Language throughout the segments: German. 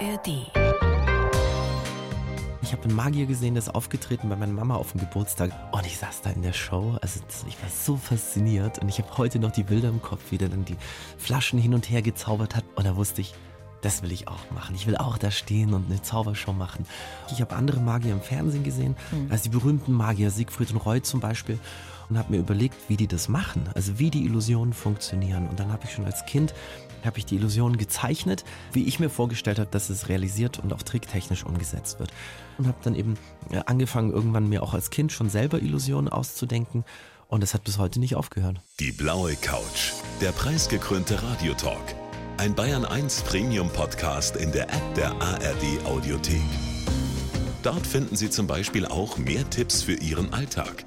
ARD. Ich habe einen Magier gesehen, der ist aufgetreten bei meiner Mama auf dem Geburtstag. Und ich saß da in der Show. Also ich war so fasziniert. Und ich habe heute noch die Bilder im Kopf, wie der dann die Flaschen hin und her gezaubert hat. Und da wusste ich, das will ich auch machen. Ich will auch da stehen und eine Zaubershow machen. Ich habe andere Magier im Fernsehen gesehen, mhm. also die berühmten Magier, Siegfried und Roy zum Beispiel, und habe mir überlegt, wie die das machen, also wie die Illusionen funktionieren. Und dann habe ich schon als Kind habe ich die Illusionen gezeichnet, wie ich mir vorgestellt habe, dass es realisiert und auch tricktechnisch umgesetzt wird. Und habe dann eben äh, angefangen, irgendwann mir auch als Kind schon selber Illusionen auszudenken. Und es hat bis heute nicht aufgehört. Die blaue Couch, der preisgekrönte Radiotalk. Ein Bayern 1 Premium Podcast in der App der ARD Audiothek. Dort finden Sie zum Beispiel auch mehr Tipps für Ihren Alltag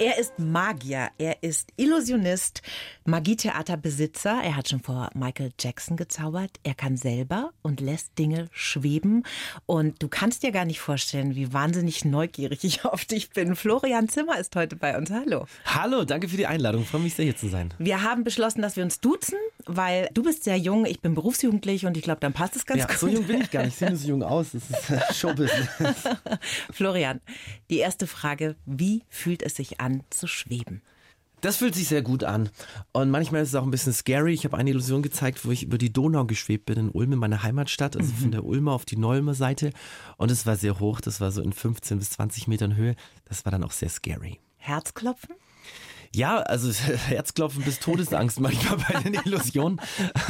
Er ist Magier, er ist Illusionist, Magietheaterbesitzer. Er hat schon vor Michael Jackson gezaubert. Er kann selber und lässt Dinge schweben. Und du kannst dir gar nicht vorstellen, wie wahnsinnig neugierig ich auf dich bin. Florian Zimmer ist heute bei uns. Hallo. Hallo, danke für die Einladung. Ich freue mich sehr, hier zu sein. Wir haben beschlossen, dass wir uns duzen, weil du bist sehr jung, ich bin berufsjugendlich und ich glaube, dann passt es ganz ja, gut. So jung bin ich gar nicht. Ich sehe nur so jung aus. Das ist äh, Showbusiness. Florian, die erste Frage: Wie fühlt es sich an? zu schweben. Das fühlt sich sehr gut an. Und manchmal ist es auch ein bisschen scary. Ich habe eine Illusion gezeigt, wo ich über die Donau geschwebt bin in Ulm, in meiner Heimatstadt, also mhm. von der Ulmer auf die Neulmer Seite. Und es war sehr hoch, das war so in 15 bis 20 Metern Höhe. Das war dann auch sehr scary. Herzklopfen? Ja, also Herzklopfen bis Todesangst manchmal bei den Illusionen.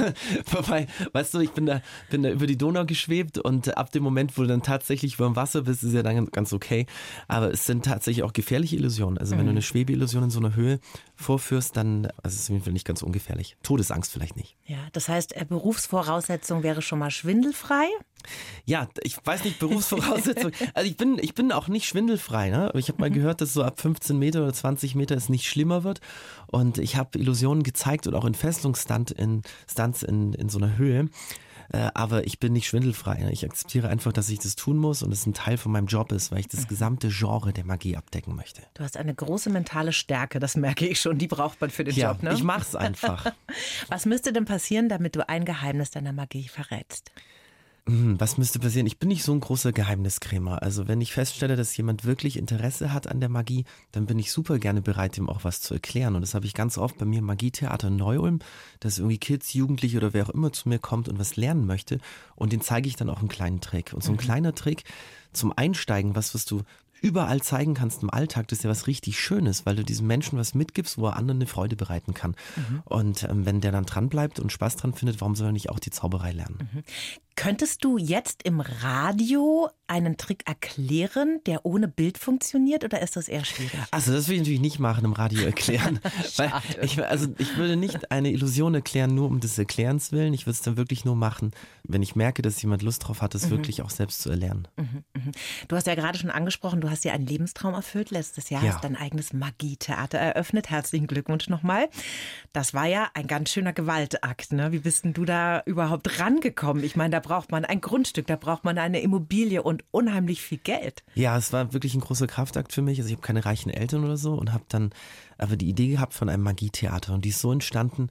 Wobei, weißt du, ich bin da, bin da über die Donau geschwebt und ab dem Moment, wo du dann tatsächlich über dem Wasser bist, ist ja dann ganz okay. Aber es sind tatsächlich auch gefährliche Illusionen. Also wenn mhm. du eine Schwebeillusion in so einer Höhe vorführst, dann also es ist es auf jeden Fall nicht ganz ungefährlich. Todesangst vielleicht nicht. Ja, das heißt, äh, Berufsvoraussetzung wäre schon mal schwindelfrei. Ja, ich weiß nicht, Berufsvoraussetzung. Also ich bin, ich bin auch nicht schwindelfrei. Ne? Ich habe mal mhm. gehört, dass so ab 15 Meter oder 20 Meter es nicht schlimmer wird. Und ich habe Illusionen gezeigt und auch in Fesselungsstunts in, Stunts in, in so einer Höhe. Äh, aber ich bin nicht schwindelfrei. Ne? Ich akzeptiere einfach, dass ich das tun muss und es ein Teil von meinem Job ist, weil ich das mhm. gesamte Genre der Magie abdecken möchte. Du hast eine große mentale Stärke, das merke ich schon. Die braucht man für den ja, Job. Ne? Ich mach's einfach. Was müsste denn passieren, damit du ein Geheimnis deiner Magie verrätst? Hm, was müsste passieren? Ich bin nicht so ein großer Geheimniskrämer. Also wenn ich feststelle, dass jemand wirklich Interesse hat an der Magie, dann bin ich super gerne bereit, ihm auch was zu erklären. Und das habe ich ganz oft bei mir im Magietheater Neu-Ulm, dass irgendwie Kids, Jugendliche oder wer auch immer zu mir kommt und was lernen möchte. Und den zeige ich dann auch einen kleinen Trick. Und so ein mhm. kleiner Trick zum Einsteigen, was, was du überall zeigen kannst im Alltag, das ist ja was richtig Schönes, weil du diesem Menschen was mitgibst, wo er anderen eine Freude bereiten kann. Mhm. Und ähm, wenn der dann dran bleibt und Spaß dran findet, warum soll er nicht auch die Zauberei lernen? Mhm. Könntest du jetzt im Radio einen Trick erklären, der ohne Bild funktioniert oder ist das eher schwierig? Also das will ich natürlich nicht machen im Radio erklären. weil ich, also ich würde nicht eine Illusion erklären, nur um des Erklärens willen. Ich würde es dann wirklich nur machen, wenn ich merke, dass jemand Lust drauf hat, es mhm. wirklich auch selbst zu erlernen. Mhm, mhm. Du hast ja gerade schon angesprochen, du hast ja einen Lebenstraum erfüllt. Letztes Jahr ja. hast dein eigenes Magietheater eröffnet. Herzlichen Glückwunsch nochmal. Das war ja ein ganz schöner Gewaltakt. Ne? Wie bist denn du da überhaupt rangekommen? Ich meine, da braucht man ein Grundstück, da braucht man eine Immobilie und unheimlich viel Geld. Ja, es war wirklich ein großer Kraftakt für mich. Also ich habe keine reichen Eltern oder so und habe dann aber die Idee gehabt von einem Magietheater und die ist so entstanden,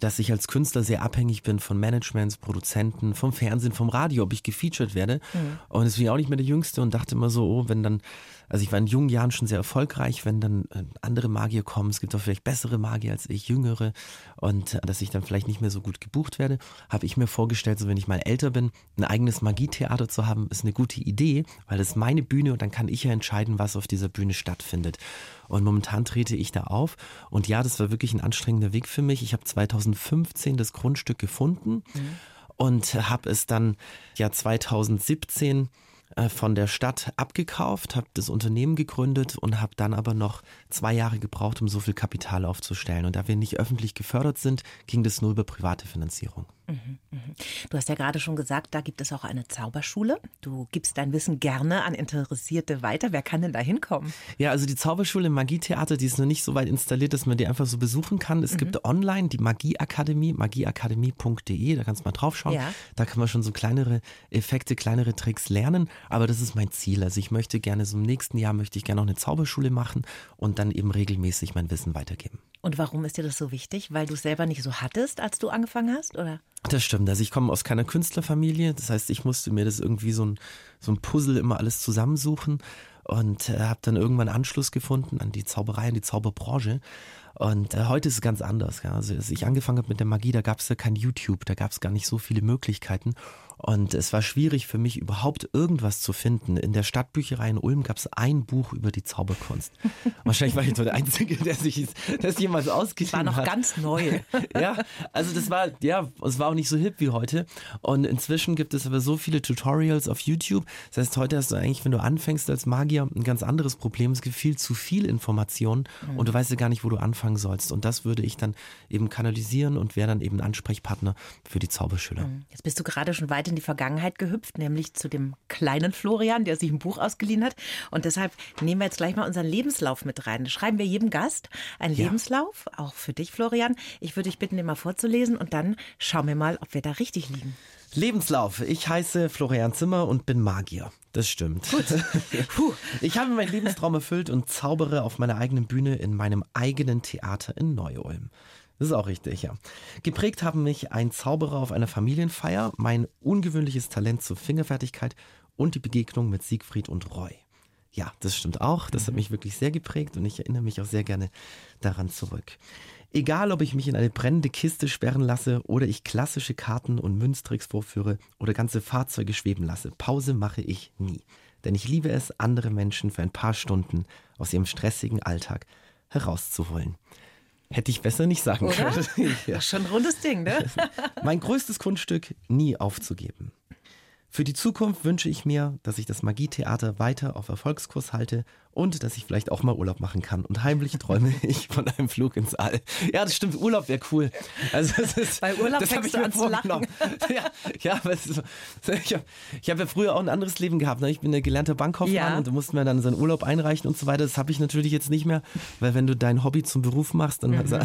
dass ich als Künstler sehr abhängig bin von Managements, Produzenten, vom Fernsehen, vom Radio, ob ich gefeatured werde. Mhm. Und deswegen auch nicht mehr der Jüngste und dachte immer so, oh, wenn dann, also ich war in jungen Jahren schon sehr erfolgreich, wenn dann äh, andere Magier kommen, es gibt auch vielleicht bessere Magier als ich, jüngere, und äh, dass ich dann vielleicht nicht mehr so gut gebucht werde, habe ich mir vorgestellt, so wenn ich mal älter bin, ein eigenes Magietheater zu haben, ist eine gute Idee, weil das ist meine Bühne und dann kann ich ja entscheiden, was auf dieser Bühne stattfindet. Und momentan trete ich da auf. Und ja, das war wirklich ein anstrengender Weg für mich. Ich habe 2015 das Grundstück gefunden mhm. und habe es dann ja 2017 äh, von der Stadt abgekauft, habe das Unternehmen gegründet und habe dann aber noch zwei Jahre gebraucht, um so viel Kapital aufzustellen. Und da wir nicht öffentlich gefördert sind, ging das nur über private Finanzierung. Du hast ja gerade schon gesagt, da gibt es auch eine Zauberschule. Du gibst dein Wissen gerne an Interessierte weiter. Wer kann denn da hinkommen? Ja, also die Zauberschule im Magietheater, die ist noch nicht so weit installiert, dass man die einfach so besuchen kann. Es mhm. gibt online die Magieakademie, magieakademie.de, da kannst du mal draufschauen. Ja. Da kann man schon so kleinere Effekte, kleinere Tricks lernen. Aber das ist mein Ziel. Also ich möchte gerne so im nächsten Jahr möchte ich gerne noch eine Zauberschule machen und dann eben regelmäßig mein Wissen weitergeben. Und warum ist dir das so wichtig? Weil du es selber nicht so hattest, als du angefangen hast, oder? Das stimmt. Also ich komme aus keiner Künstlerfamilie. Das heißt, ich musste mir das irgendwie so ein, so ein Puzzle immer alles zusammensuchen und äh, habe dann irgendwann Anschluss gefunden an die Zauberei, an die Zauberbranche. Und äh, heute ist es ganz anders. Ja. Also als ich angefangen habe mit der Magie, da gab es ja kein YouTube, da gab es gar nicht so viele Möglichkeiten. Und es war schwierig für mich überhaupt irgendwas zu finden. In der Stadtbücherei in Ulm gab es ein Buch über die Zauberkunst. Wahrscheinlich war ich so der Einzige, der sich das jemals ausgeliehen hat. War noch hat. ganz neu. ja, also das war, ja, es war auch nicht so hip wie heute. Und inzwischen gibt es aber so viele Tutorials auf YouTube. Das heißt, heute hast du eigentlich, wenn du anfängst als Magier, ein ganz anderes Problem. Es gibt viel zu viel Information mhm. und du weißt ja gar nicht, wo du anfangen sollst. Und das würde ich dann eben kanalisieren und wäre dann eben Ansprechpartner für die Zauberschüler. Mhm. Jetzt bist du gerade schon weit in die Vergangenheit gehüpft, nämlich zu dem kleinen Florian, der sich ein Buch ausgeliehen hat. Und deshalb nehmen wir jetzt gleich mal unseren Lebenslauf mit rein. Da schreiben wir jedem Gast einen ja. Lebenslauf, auch für dich, Florian. Ich würde dich bitten, den mal vorzulesen und dann schauen wir mal, ob wir da richtig liegen. Lebenslauf. Ich heiße Florian Zimmer und bin Magier. Das stimmt. Gut. Puh. Ich habe meinen Lebenstraum erfüllt und zaubere auf meiner eigenen Bühne in meinem eigenen Theater in Neu-Ulm. Das ist auch richtig, ja. Geprägt haben mich ein Zauberer auf einer Familienfeier, mein ungewöhnliches Talent zur Fingerfertigkeit und die Begegnung mit Siegfried und Roy. Ja, das stimmt auch. Das hat mhm. mich wirklich sehr geprägt und ich erinnere mich auch sehr gerne daran zurück. Egal, ob ich mich in eine brennende Kiste sperren lasse oder ich klassische Karten und Münztricks vorführe oder ganze Fahrzeuge schweben lasse, Pause mache ich nie. Denn ich liebe es, andere Menschen für ein paar Stunden aus ihrem stressigen Alltag herauszuholen. Hätte ich besser nicht sagen Oder? können. ja. Schon ein rundes Ding, ne? mein größtes Kunststück, nie aufzugeben. Für die Zukunft wünsche ich mir, dass ich das Magietheater weiter auf Erfolgskurs halte und dass ich vielleicht auch mal Urlaub machen kann. Und heimlich träume ich von einem Flug ins All. Ja, das stimmt, Urlaub wäre cool. Also das ist, Bei Urlaub das fängst du an zu lachen. Ja, ja ist, ich habe hab ja früher auch ein anderes Leben gehabt. Ne? Ich bin ein gelernter Bankkaufmann ja. und du musst mir dann seinen Urlaub einreichen und so weiter. Das habe ich natürlich jetzt nicht mehr, weil wenn du dein Hobby zum Beruf machst, dann mhm. also,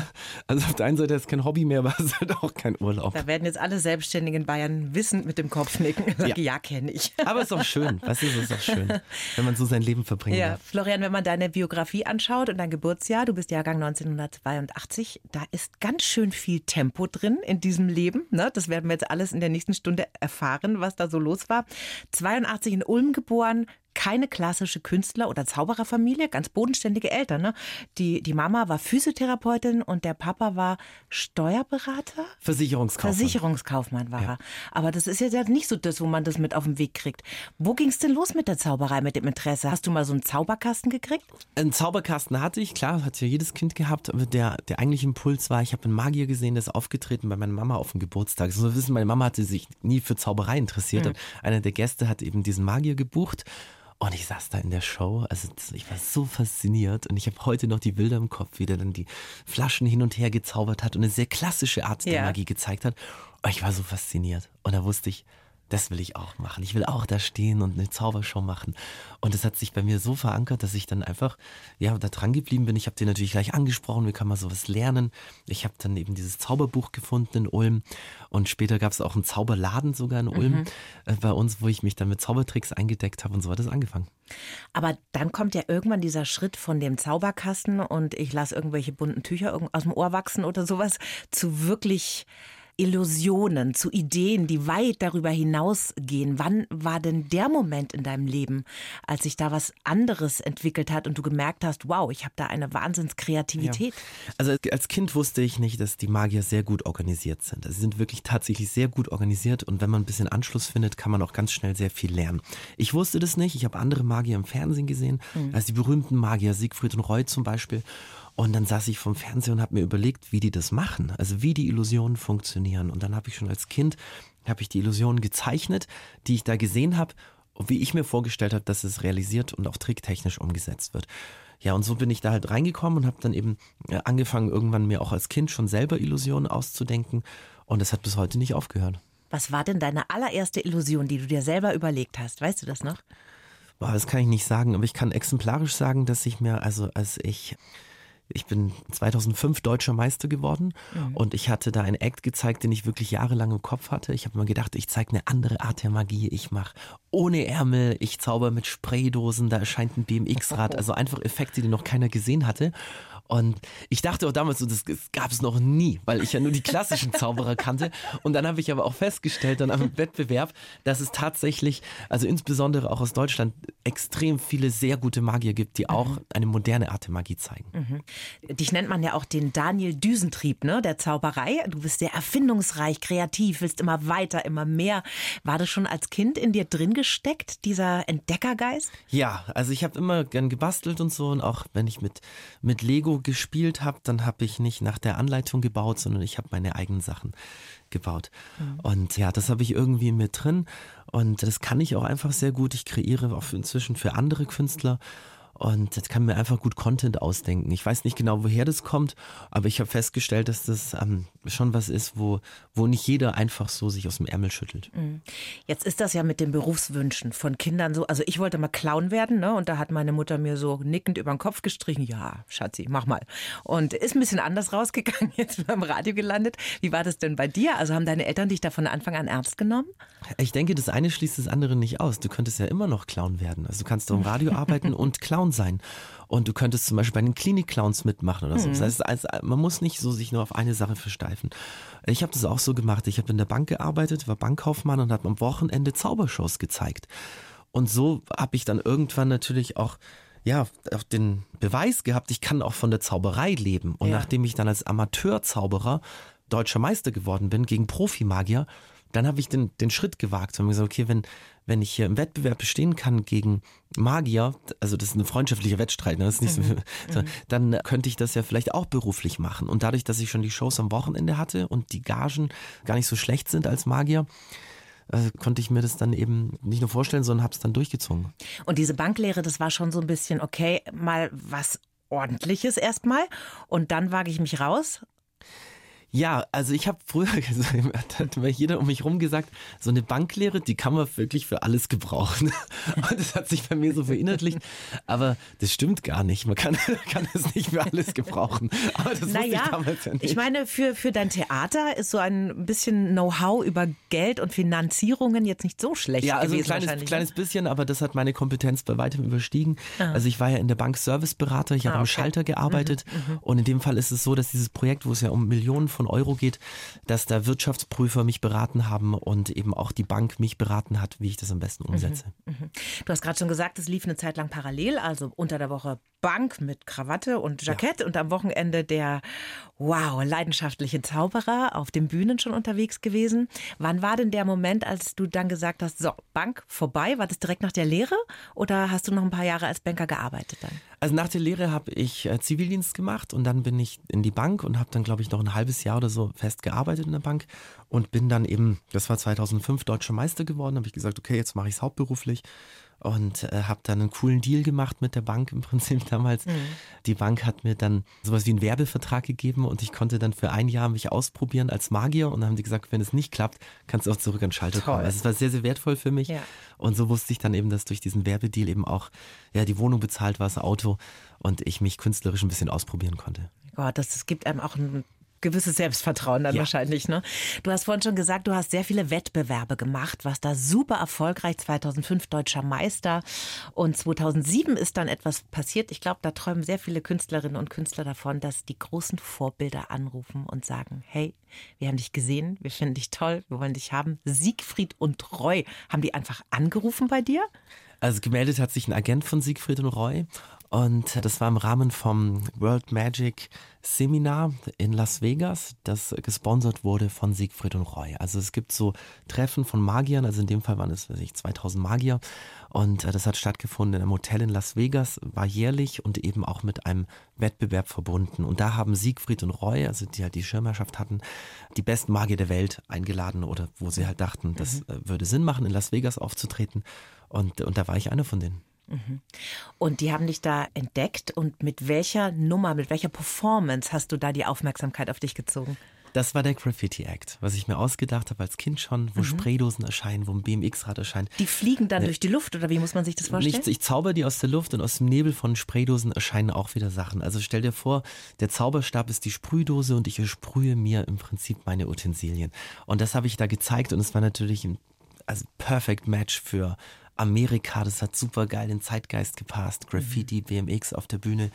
also auf der einen Seite ist kein Hobby mehr, aber es ist halt auch kein Urlaub. Da werden jetzt alle Selbstständigen in Bayern wissend mit dem Kopf nicken. Ja, ja kenne ich. Aber es ist auch schön. Weißt du, es ist auch schön, wenn man so sein Leben verbringt. Ja, Florian, wenn man deine Biografie anschaut und dein Geburtsjahr, du bist Jahrgang 1982, da ist ganz schön viel Tempo drin in diesem Leben. Ne? Das werden wir jetzt alles in der nächsten Stunde erfahren, was da so los war. 82 in Ulm geboren, keine klassische Künstler- oder Zaubererfamilie, ganz bodenständige Eltern. Ne? Die, die Mama war Physiotherapeutin und der Papa war Steuerberater? Versicherungskaufmann. Versicherungskaufmann war ja. er. Aber das ist ja nicht so das, wo man das mit auf den Weg kriegt. Wo ging es denn los mit der Zauberei, mit dem Interesse? Hast du mal so einen Zauberkasten gekriegt? Einen Zauberkasten hatte ich, klar, hat ja jedes Kind gehabt. Aber der, der eigentliche Impuls war, ich habe einen Magier gesehen, der ist aufgetreten bei meiner Mama auf dem Geburtstag. So wissen, meine Mama hatte sich nie für Zauberei interessiert. Mhm. Einer der Gäste hat eben diesen Magier gebucht. Und ich saß da in der Show, also ich war so fasziniert und ich habe heute noch die Bilder im Kopf, wie der dann die Flaschen hin und her gezaubert hat und eine sehr klassische Art der ja. Magie gezeigt hat. Und ich war so fasziniert. Und da wusste ich, das will ich auch machen. Ich will auch da stehen und eine Zaubershow machen. Und das hat sich bei mir so verankert, dass ich dann einfach, ja, da dran geblieben bin. Ich habe dir natürlich gleich angesprochen, wie kann man sowas lernen. Ich habe dann eben dieses Zauberbuch gefunden in Ulm. Und später gab es auch einen Zauberladen sogar in Ulm mhm. äh, bei uns, wo ich mich dann mit Zaubertricks eingedeckt habe und so hat es angefangen. Aber dann kommt ja irgendwann dieser Schritt von dem Zauberkasten und ich lasse irgendwelche bunten Tücher aus dem Ohr wachsen oder sowas zu wirklich Illusionen, zu Ideen, die weit darüber hinausgehen. Wann war denn der Moment in deinem Leben, als sich da was anderes entwickelt hat und du gemerkt hast, wow, ich habe da eine Wahnsinnskreativität? Ja. Also als Kind wusste ich nicht, dass die Magier sehr gut organisiert sind. Also sie sind wirklich tatsächlich sehr gut organisiert und wenn man ein bisschen Anschluss findet, kann man auch ganz schnell sehr viel lernen. Ich wusste das nicht. Ich habe andere Magier im Fernsehen gesehen, mhm. also die berühmten Magier, Siegfried und Roy zum Beispiel. Und dann saß ich vom Fernseher und habe mir überlegt, wie die das machen, also wie die Illusionen funktionieren. Und dann habe ich schon als Kind, habe ich die Illusionen gezeichnet, die ich da gesehen habe, wie ich mir vorgestellt habe, dass es realisiert und auch tricktechnisch umgesetzt wird. ja, und so bin ich da halt reingekommen und habe dann eben äh, angefangen, irgendwann mir auch als Kind schon selber Illusionen auszudenken. Und es hat bis heute nicht aufgehört. Was war denn deine allererste Illusion, die du dir selber überlegt hast? Weißt du das noch? Boah, das kann ich nicht sagen, aber ich kann exemplarisch sagen, dass ich mir, also als ich ich bin 2005 deutscher Meister geworden mhm. und ich hatte da einen Act gezeigt, den ich wirklich jahrelang im Kopf hatte. Ich habe mir gedacht, ich zeige eine andere Art der Magie. Ich mache ohne Ärmel, ich zauber mit Spraydosen, da erscheint ein BMX-Rad, also einfach Effekte, die noch keiner gesehen hatte. Und ich dachte auch damals so, das gab es noch nie, weil ich ja nur die klassischen Zauberer kannte. Und dann habe ich aber auch festgestellt, dann am Wettbewerb, dass es tatsächlich, also insbesondere auch aus Deutschland, extrem viele sehr gute Magier gibt, die auch eine moderne Art der Magie zeigen. Mhm. Dich nennt man ja auch den Daniel Düsentrieb, ne, der Zauberei. Du bist sehr erfindungsreich, kreativ, willst immer weiter, immer mehr. War das schon als Kind in dir drin gesteckt, dieser Entdeckergeist? Ja, also ich habe immer gern gebastelt und so und auch wenn ich mit, mit Lego gespielt habe, dann habe ich nicht nach der Anleitung gebaut, sondern ich habe meine eigenen Sachen gebaut. Mhm. Und ja, das habe ich irgendwie mit drin und das kann ich auch einfach sehr gut. Ich kreiere auch inzwischen für andere Künstler und jetzt kann mir einfach gut Content ausdenken. Ich weiß nicht genau, woher das kommt, aber ich habe festgestellt, dass das ähm, schon was ist, wo, wo nicht jeder einfach so sich aus dem Ärmel schüttelt. Mhm. Jetzt ist das ja mit den Berufswünschen von Kindern so. Also ich wollte mal Clown werden, ne? Und da hat meine Mutter mir so nickend über den Kopf gestrichen. Ja, Schatzi, mach mal. Und ist ein bisschen anders rausgegangen, jetzt beim Radio gelandet. Wie war das denn bei dir? Also haben deine Eltern dich da von Anfang an ernst genommen? Ich denke, das eine schließt das andere nicht aus. Du könntest ja immer noch Clown werden. Also du kannst im Radio arbeiten und Clown sein. Und du könntest zum Beispiel bei den Klinik-Clowns mitmachen oder so. Mhm. Das heißt, also, man muss nicht so sich nur auf eine Sache versteifen. Ich habe das auch so gemacht. Ich habe in der Bank gearbeitet, war Bankkaufmann und habe am Wochenende Zaubershows gezeigt. Und so habe ich dann irgendwann natürlich auch ja, auch den Beweis gehabt, ich kann auch von der Zauberei leben. Und ja. nachdem ich dann als Amateurzauberer deutscher Meister geworden bin gegen Profimagier, dann habe ich den, den Schritt gewagt und mir gesagt, okay, wenn, wenn ich hier im Wettbewerb bestehen kann gegen Magier, also das ist ein freundschaftlicher Wettstreit, ne? das ist nicht mhm. so, mhm. dann könnte ich das ja vielleicht auch beruflich machen. Und dadurch, dass ich schon die Shows am Wochenende hatte und die Gagen gar nicht so schlecht sind als Magier, äh, konnte ich mir das dann eben nicht nur vorstellen, sondern habe es dann durchgezogen. Und diese Banklehre, das war schon so ein bisschen, okay, mal was ordentliches erstmal und dann wage ich mich raus ja, also ich habe früher gesagt, hat mir jeder um mich rum gesagt, so eine Banklehre, die kann man wirklich für alles gebrauchen. Und das hat sich bei mir so verinnerlicht. Aber das stimmt gar nicht. Man kann, kann es nicht für alles gebrauchen. Aber das naja, ich damals ja nicht. Ich meine, für, für dein Theater ist so ein bisschen Know-how über Geld und Finanzierungen jetzt nicht so schlecht. Ja, also ein kleines, ne? kleines bisschen, aber das hat meine Kompetenz bei weitem überstiegen. Ah. Also ich war ja in der Bank Serviceberater, ich habe ah, okay. am Schalter gearbeitet. Mhm, mhm, und in dem Fall ist es so, dass dieses Projekt, wo es ja um Millionen von von Euro geht, dass da Wirtschaftsprüfer mich beraten haben und eben auch die Bank mich beraten hat, wie ich das am besten umsetze. Mhm, mh. Du hast gerade schon gesagt, es lief eine Zeit lang parallel, also unter der Woche Bank mit Krawatte und Jackett ja. und am Wochenende der, wow, leidenschaftliche Zauberer auf den Bühnen schon unterwegs gewesen. Wann war denn der Moment, als du dann gesagt hast, so, Bank vorbei? War das direkt nach der Lehre oder hast du noch ein paar Jahre als Banker gearbeitet dann? Also nach der Lehre habe ich äh, Zivildienst gemacht und dann bin ich in die Bank und habe dann, glaube ich, noch ein halbes Jahr oder so fest gearbeitet in der Bank und bin dann eben, das war 2005, deutscher Meister geworden. habe ich gesagt, okay, jetzt mache ich es hauptberuflich und äh, habe dann einen coolen Deal gemacht mit der Bank im Prinzip damals. Mhm. Die Bank hat mir dann sowas wie einen Werbevertrag gegeben und ich konnte dann für ein Jahr mich ausprobieren als Magier und dann haben die gesagt, wenn es nicht klappt, kannst du auch zurück an den Schalter Toll. kommen. Also es war sehr, sehr wertvoll für mich ja. und so wusste ich dann eben, dass durch diesen Werbedeal eben auch ja, die Wohnung bezahlt war, das Auto und ich mich künstlerisch ein bisschen ausprobieren konnte. Gott, das, das gibt einem auch ein gewisses Selbstvertrauen dann ja. wahrscheinlich. Ne? Du hast vorhin schon gesagt, du hast sehr viele Wettbewerbe gemacht, warst da super erfolgreich, 2005 deutscher Meister und 2007 ist dann etwas passiert. Ich glaube, da träumen sehr viele Künstlerinnen und Künstler davon, dass die großen Vorbilder anrufen und sagen, hey, wir haben dich gesehen, wir finden dich toll, wir wollen dich haben. Siegfried und Roy, haben die einfach angerufen bei dir? Also gemeldet hat sich ein Agent von Siegfried und Roy und das war im Rahmen vom World Magic Seminar in Las Vegas, das gesponsert wurde von Siegfried und Roy. Also es gibt so Treffen von Magiern, also in dem Fall waren es, weiß ich, 2000 Magier. Und äh, das hat stattgefunden in einem Hotel in Las Vegas, war jährlich und eben auch mit einem Wettbewerb verbunden. Und da haben Siegfried und Roy, also die halt die Schirmherrschaft hatten, die besten Magier der Welt eingeladen oder wo sie halt dachten, das mhm. Äh, würde Sinn machen, in Las Vegas aufzutreten. Und, und da war ich einer von denen. Und die haben dich da entdeckt und mit welcher Nummer, mit welcher Performance hast du da die Aufmerksamkeit auf dich gezogen? Das war der Graffiti Act, was ich mir ausgedacht habe als Kind schon, wo Spraydosen erscheinen, wo ein BMX-Rad erscheint. Die fliegen dann durch die Luft oder wie muss man sich das vorstellen? Nichts, ich zauber die aus der Luft und aus dem Nebel von Spraydosen erscheinen auch wieder Sachen. Also stell dir vor, der Zauberstab ist die Sprühdose und ich sprühe mir im Prinzip meine Utensilien. Und das habe ich da gezeigt und es war natürlich ein also perfect Match für Amerika. Das hat super geil den Zeitgeist gepasst. Graffiti, BMX auf der Bühne.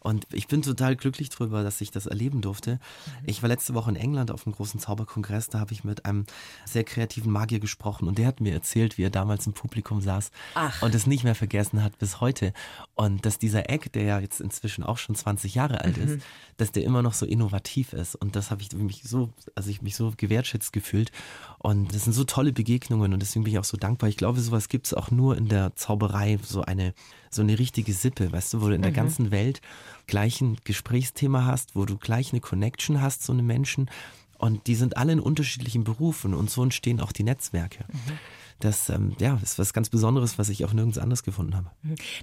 Und ich bin total glücklich darüber, dass ich das erleben durfte. Ich war letzte Woche in England auf einem großen Zauberkongress. Da habe ich mit einem sehr kreativen Magier gesprochen und der hat mir erzählt, wie er damals im Publikum saß Ach. und es nicht mehr vergessen hat bis heute. Und dass dieser Eck, der ja jetzt inzwischen auch schon 20 Jahre alt ist, dass der immer noch so innovativ ist. Und das habe ich mich so, also ich mich so gewertschätzt gefühlt. Und das sind so tolle Begegnungen und deswegen bin ich auch so dankbar. Ich glaube, sowas gibt es auch nur in der Zauberei, so eine, so eine richtige Sippe, weißt du, wo du in der ganzen Welt gleich ein Gesprächsthema hast, wo du gleich eine Connection hast zu einem Menschen. Und die sind alle in unterschiedlichen Berufen und so entstehen auch die Netzwerke. Das ähm, ja, ist was ganz Besonderes, was ich auch nirgends anders gefunden habe.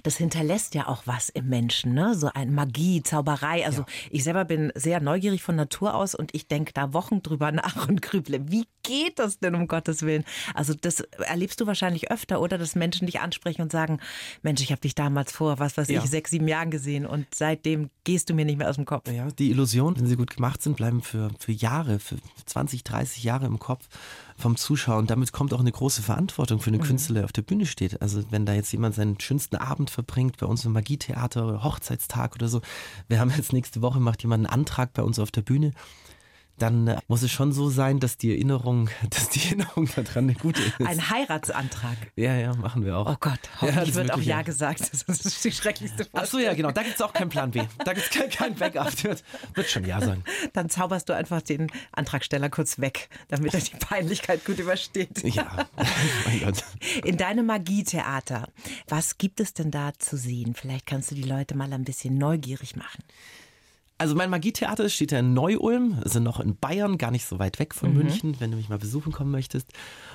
Das hinterlässt ja auch was im Menschen, ne? So ein Magie, Zauberei. Also ich selber bin sehr neugierig von Natur aus und ich denke da Wochen drüber nach und grüble. Wie geht das denn um Gottes Willen? Also das erlebst du wahrscheinlich öfter, oder? Dass Menschen dich ansprechen und sagen, Mensch, ich habe dich damals vor, was weiß Ja. ich, sechs, sieben Jahren gesehen und seitdem gehst du mir nicht mehr aus dem Kopf. Ja, die Illusionen, wenn sie gut gemacht sind, bleiben für, für Jahre, für 20, 30 Jahre im Kopf vom Zuschauer. Und damit kommt auch eine große Verantwortung für den Künstler, der auf der Bühne steht. Also wenn da jetzt jemand seinen schönsten Abend verbringt, bei uns im Magietheater oder Hochzeitstag oder so, wir haben jetzt nächste Woche, macht jemand einen Antrag bei uns auf der Bühne, dann äh, muss es schon so sein, dass die Erinnerung, dass die Erinnerung daran eine gute ist. Ein Heiratsantrag. ja, ja, machen wir auch. Oh Gott, Ja, hoffentlich das wird auch Ja ja. gesagt. Das ist die schrecklichste Ach so, ja, genau. Da gibt's auch keinen Plan B. Da gibt's kein, kein Backup. Wird, wird schon Ja sagen. Dann zauberst du einfach den Antragsteller kurz weg, damit er die Peinlichkeit gut übersteht. Ja, mein Gott. In deinem Magietheater, was gibt es denn da zu sehen? Vielleicht kannst du die Leute mal ein bisschen neugierig machen. Also mein Magietheater steht ja in Neu-Ulm, also noch in Bayern, gar nicht so weit weg von München, wenn du mich mal besuchen kommen möchtest.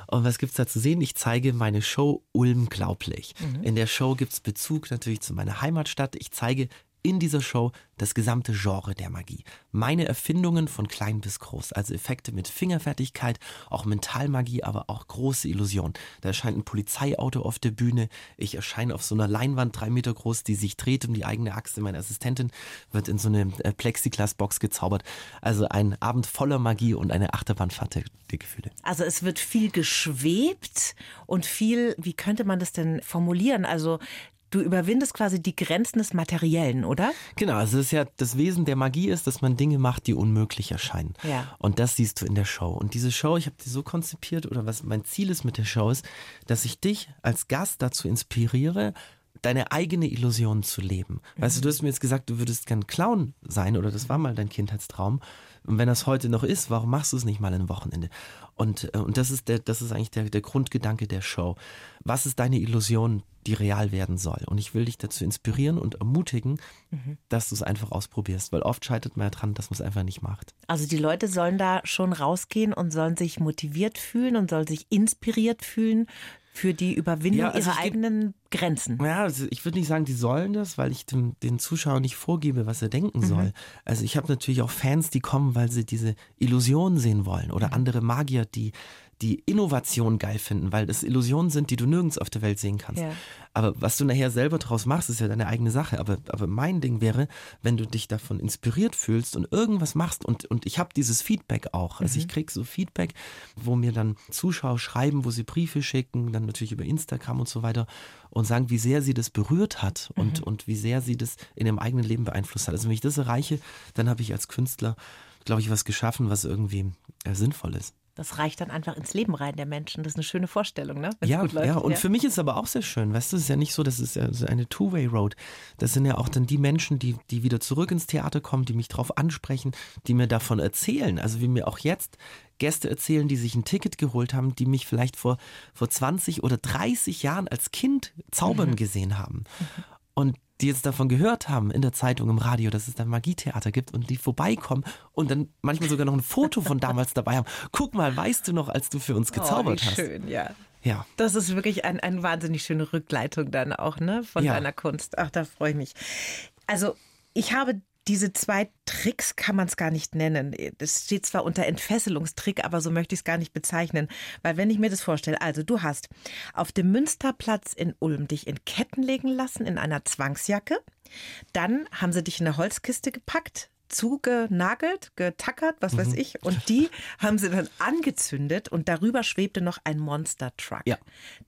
Und was gibt's da zu sehen? Ich zeige meine Show Ulm glaublich. In der Show gibt's Bezug natürlich zu meiner Heimatstadt. Ich zeige in dieser Show das gesamte Genre der Magie. Meine Erfindungen von klein bis groß, also Effekte mit Fingerfertigkeit, auch Mentalmagie, aber auch große Illusionen. Da erscheint ein Polizeiauto auf der Bühne, ich erscheine auf so einer Leinwand, drei Meter groß, die sich dreht um die eigene Achse. Meine Assistentin wird in so eine äh, Plexiglasbox gezaubert. Also ein Abend voller Magie und eine Achterbahnfahrt der, Gefühle. Also es wird viel geschwebt und viel, wie könnte man das denn formulieren? Also du überwindest quasi die Grenzen des Materiellen, oder? Genau, also es ist ja das Wesen der Magie ist, dass man Dinge macht, die unmöglich erscheinen. Ja. Und das siehst du in der Show. Und diese Show, ich habe die so konzipiert oder was mein Ziel ist mit der Show ist, dass ich dich als Gast dazu inspiriere, deine eigene Illusion zu leben. Weißt du, du hast mir jetzt gesagt, du würdest gern Clown sein oder das war mal dein Kindheitstraum. Und wenn das heute noch ist, warum machst du es nicht mal ein Wochenende? Und, äh, und das ist der, das ist eigentlich der, der Grundgedanke der Show. Was ist deine Illusion, die real werden soll? Und ich will dich dazu inspirieren und ermutigen, dass du es einfach ausprobierst, weil oft scheitert man ja dran, dass man es einfach nicht macht. Also die Leute sollen da schon rausgehen und sollen sich motiviert fühlen und sollen sich inspiriert fühlen für die Überwindung Ja, also ihrer eigenen Grenzen. Ja, also ich würde nicht sagen, die sollen das, weil ich dem, den Zuschauer nicht vorgebe, was er denken soll. Also ich habe natürlich auch Fans, die kommen, weil sie diese Illusion sehen wollen oder andere Magier, die die Innovation geil finden, weil das Illusionen sind, die du nirgends auf der Welt sehen kannst. Ja. Aber was du nachher selber draus machst, ist ja deine eigene Sache. Aber, aber mein Ding wäre, wenn du dich davon inspiriert fühlst und irgendwas machst und, und ich habe dieses Feedback auch. Also ich krieg so Feedback, wo mir dann Zuschauer schreiben, wo sie Briefe schicken, dann natürlich über Instagram und so weiter und sagen, wie sehr sie das berührt hat und, und wie sehr sie das in ihrem eigenen Leben beeinflusst hat. Also wenn ich das erreiche, dann habe ich als Künstler, glaube ich, was geschaffen, was irgendwie äh, sinnvoll ist. Das reicht dann einfach ins Leben rein der Menschen. Das ist eine schöne Vorstellung, ne? Wenn's Ja, ja, und für mich ist es aber auch sehr schön, weißt du, es ist ja nicht so, das ist ja so eine Two-Way-Road. Das sind ja auch dann die Menschen, die, die wieder zurück ins Theater kommen, die mich drauf ansprechen, die mir davon erzählen. Also wie mir auch jetzt Gäste erzählen, die sich ein Ticket geholt haben, die mich vielleicht vor, vor 20 oder 30 Jahren als Kind zaubern gesehen haben. Und die jetzt davon gehört haben in der Zeitung, im Radio, dass es da Magietheater gibt und die vorbeikommen und dann manchmal sogar noch ein Foto von damals dabei haben. Guck mal, weißt du noch, als du für uns gezaubert oh, wie hast? schön, ja. Ja. Das ist wirklich ein, eine wahnsinnig schöne Rückleitung dann auch, ne? Von Ja. deiner Kunst. Ach, da freue ich mich. Also, ich habe diese zwei Tricks kann man es gar nicht nennen. Das steht zwar unter Entfesselungstrick, aber so möchte ich es gar nicht bezeichnen. Weil wenn ich mir das vorstelle, also du hast auf dem Münsterplatz in Ulm dich in Ketten legen lassen, in einer Zwangsjacke. Dann haben sie dich in eine Holzkiste gepackt, zugenagelt, getackert, was Mhm. weiß ich. Und die haben sie dann angezündet und darüber schwebte noch ein Monster Truck. Ja.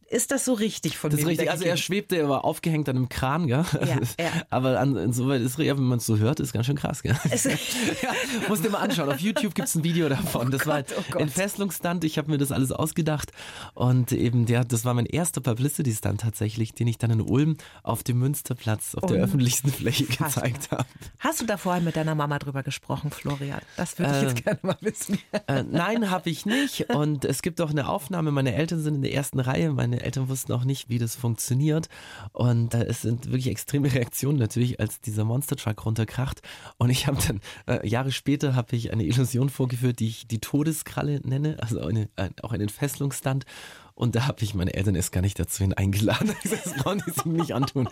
Ist das so richtig von Das mir ist richtig. Also er schwebte, er war aufgehängt an einem Kran, gell? Ja, ja. Aber an, insoweit ist er, wenn man es so hört, ist ganz schön krass, gell? Es- ja, musst dir mal anschauen. Auf YouTube gibt's ein Video davon. Das war Gott, oh Gott. Entfesselungsstunt. Ich habe mir das alles ausgedacht. Und eben, der, das war mein erster Publicity-Stunt tatsächlich, den ich dann in Ulm auf dem Münsterplatz auf der öffentlichen Fläche gezeigt habe. Hast du da vorher mit deiner Mama drüber gesprochen, Florian? Das würde ich Ähm, jetzt gerne mal wissen. Äh, nein, habe ich nicht. Und es gibt auch eine Aufnahme. Meine Eltern sind in der ersten Reihe. Meine Eltern wussten auch nicht, wie das funktioniert. Und äh, es sind wirklich extreme Reaktionen natürlich, als dieser Monster Truck runterkracht. Und ich habe dann äh, Jahre später habe ich eine Illusion vorgeführt, die ich die Todeskralle nenne, also eine, ein, auch einen Entfesselungsstand. Und da habe ich meine Eltern erst gar nicht dazu hin eingeladen. Das brauchen die sich nicht antun.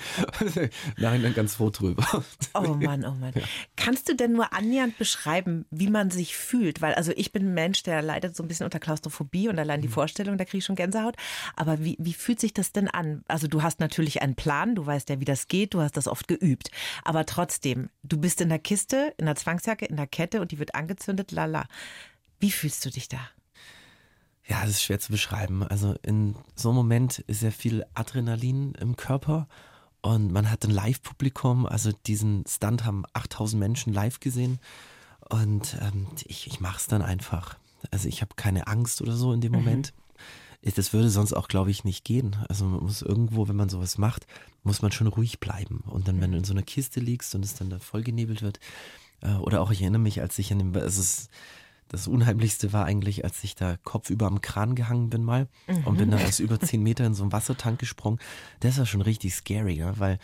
Nein, dann ganz froh drüber. Oh Mann, oh Mann. Kannst du denn nur annähernd beschreiben, wie man sich fühlt? Weil also ich bin ein Mensch, der leidet so ein bisschen unter Klaustrophobie und allein die Mhm. Vorstellung, da kriege ich schon Gänsehaut. Aber wie, wie fühlt sich das denn an? Also du hast natürlich einen Plan, du weißt ja, wie das geht, du hast das oft geübt. Aber trotzdem, du bist in der Kiste, in der Zwangsjacke, in der Kette und die wird angezündet, lala. Wie fühlst du dich da? Ja, das ist schwer zu beschreiben. Also in so einem Moment ist ja viel Adrenalin im Körper und man hat ein Live-Publikum. Also diesen Stunt haben 8000 Menschen live gesehen und ähm, ich, ich mache es dann einfach. Also ich habe keine Angst oder so in dem Moment. Ich- Das würde sonst auch, glaube ich, nicht gehen. Also man muss irgendwo, wenn man sowas macht, muss man schon ruhig bleiben. Und dann, wenn du in so einer Kiste liegst und es dann da vollgenebelt wird, äh, oder auch ich erinnere mich, als ich an dem, also es, das Unheimlichste war eigentlich, als ich da kopfüber am Kran gehangen bin mal und bin dann aus über zehn Meter in so einen Wassertank gesprungen. Das war schon richtig scary, ja, weil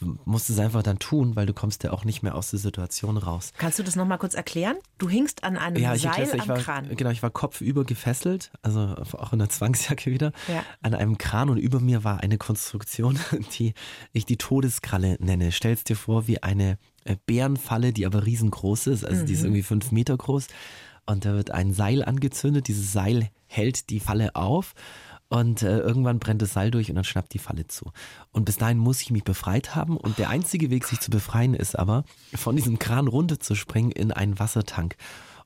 du musst es einfach dann tun, weil du kommst ja auch nicht mehr aus der Situation raus. Kannst du das nochmal kurz erklären? Du hingst an einem Ja, Seil am war, Kran. genau, ich war kopfüber gefesselt, also auch in der Zwangsjacke wieder, Ja. an einem Kran und über mir war eine Konstruktion, die ich die Todeskralle nenne. Stellst dir vor wie eine äh, Bärenfalle, die aber riesengroß ist, also die ist irgendwie fünf Meter groß und da wird ein Seil angezündet, dieses Seil hält die Falle auf und äh, irgendwann brennt das Seil durch und dann schnappt die Falle zu. Und bis dahin muss ich mich befreit haben und der einzige Weg, sich zu befreien, ist aber, von diesem Kran runterzuspringen in einen Wassertank.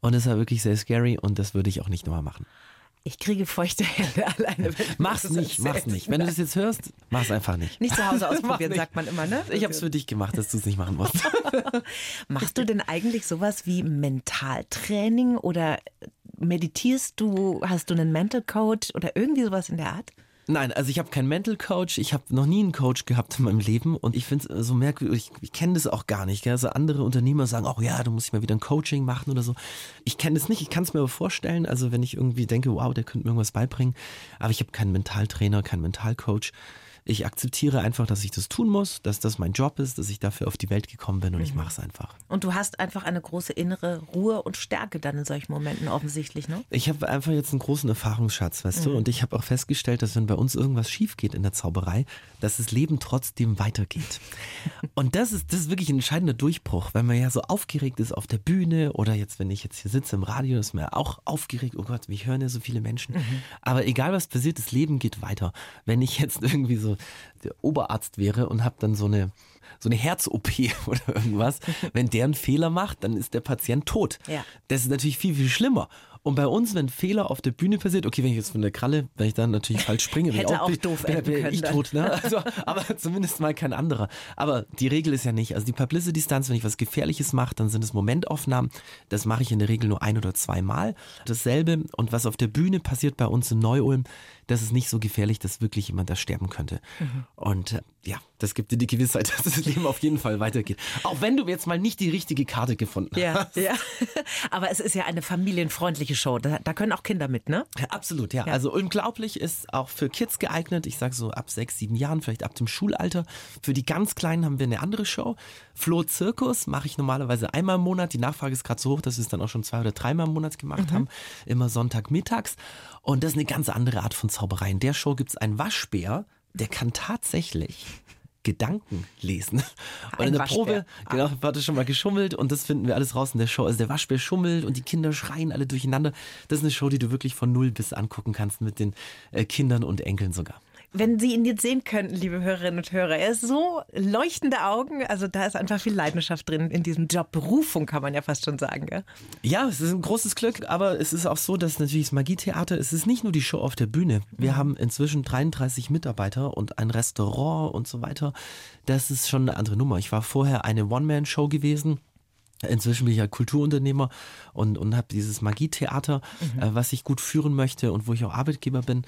Und das war wirklich sehr scary und das würde ich auch nicht nochmal machen. Ich kriege feuchte Hände alleine. Mach's nicht, mach's nicht. Wenn du das jetzt hörst, mach's einfach nicht. Nicht zu Hause ausprobieren, sagt man immer, ne? Ich hab's für dich gemacht, dass du es nicht machen musst. Machst du denn eigentlich sowas wie Mentaltraining oder meditierst du, hast du einen Mental Coach oder irgendwie sowas in der Art? Nein, also ich habe keinen Mental Coach, ich habe noch nie einen Coach gehabt in meinem Leben und ich finde es so merkwürdig, ich, ich kenne das auch gar nicht. Gell? Also andere Unternehmer sagen, oh ja, du musst mal wieder ein Coaching machen oder so. Ich kenne das nicht, ich kann es mir aber vorstellen, also wenn ich irgendwie denke, wow, der könnte mir irgendwas beibringen, aber ich habe keinen Mentaltrainer, keinen Mentalcoach. Ich akzeptiere einfach, dass ich das tun muss, dass das mein Job ist, dass ich dafür auf die Welt gekommen bin und ich mache es einfach. Und du hast einfach eine große innere Ruhe und Stärke dann in solchen Momenten offensichtlich, ne? Ich habe einfach jetzt einen großen Erfahrungsschatz, weißt du, und ich habe auch festgestellt, dass wenn bei uns irgendwas schief geht in der Zauberei, dass das Leben trotzdem weitergeht. und das ist, das ist wirklich ein entscheidender Durchbruch, weil man ja so aufgeregt ist auf der Bühne oder jetzt, wenn ich jetzt hier sitze im Radio, ist man ja auch aufgeregt, oh Gott, mich hören ja so viele Menschen. Aber egal was passiert, das Leben geht weiter. Wenn ich jetzt irgendwie so der Oberarzt wäre und habe dann so eine so eine Herz-OP oder irgendwas, wenn der einen Fehler macht, dann ist der Patient tot. Ja. Das ist natürlich viel, viel schlimmer. Und bei uns, wenn Fehler auf der Bühne passiert, okay, wenn ich jetzt von der Kralle, wenn ich dann natürlich falsch springe, bin Hätte ich auch bin, doof bin, bin ich dann. tot, ne? Also, aber zumindest mal kein anderer. Aber die Regel ist ja nicht. Also die Publicity-Stunts, wenn ich was Gefährliches mache, dann sind es Momentaufnahmen. Das mache ich in der Regel nur ein oder zweimal. Dasselbe. Und was auf der Bühne passiert bei uns in Neu-Ulm, das ist nicht so gefährlich, dass wirklich jemand da sterben könnte. Mhm. Und äh, ja, das gibt dir die Gewissheit, dass das Leben auf jeden Fall weitergeht. Auch wenn du jetzt mal nicht die richtige Karte gefunden hast. Ja, ja. Aber es ist ja eine familienfreundliche Show. Da, da können auch Kinder mit, ne? Ja, absolut, ja. Also unglaublich ist auch für Kids geeignet. Ich sag so ab sechs, sieben Jahren, vielleicht ab dem Schulalter. Für die ganz Kleinen haben wir eine andere Show. Flo Zirkus mache ich normalerweise einmal im Monat. Die Nachfrage ist gerade so hoch, dass wir es dann auch schon zwei oder dreimal im Monat gemacht haben. Immer Sonntagmittags. Und das ist eine ganz andere Art von Zauberei. In der Show gibt es einen Waschbär, der kann tatsächlich Gedanken lesen. Und Ein in der Waschbär. Probe, genau, hatte schon mal geschummelt und das finden wir alles raus in der Show. Also der Waschbär schummelt und die Kinder schreien alle durcheinander. Das ist eine Show, die du wirklich von null bis angucken kannst mit den äh, Kindern und Enkeln sogar. Wenn Sie ihn jetzt sehen könnten, liebe Hörerinnen und Hörer, er ist so leuchtende Augen, also da ist einfach viel Leidenschaft drin in diesem Job. Berufung kann man ja fast schon sagen. Gell? Ja, es ist ein großes Glück, aber es ist auch so, dass natürlich das Magietheater, es ist nicht nur die Show auf der Bühne. Wir haben inzwischen 33 Mitarbeiter und ein Restaurant und so weiter. Das ist schon eine andere Nummer. Ich war vorher eine One-Man-Show gewesen. Inzwischen bin ich ja Kulturunternehmer und, und habe dieses Magietheater, äh, was ich gut führen möchte und wo ich auch Arbeitgeber bin.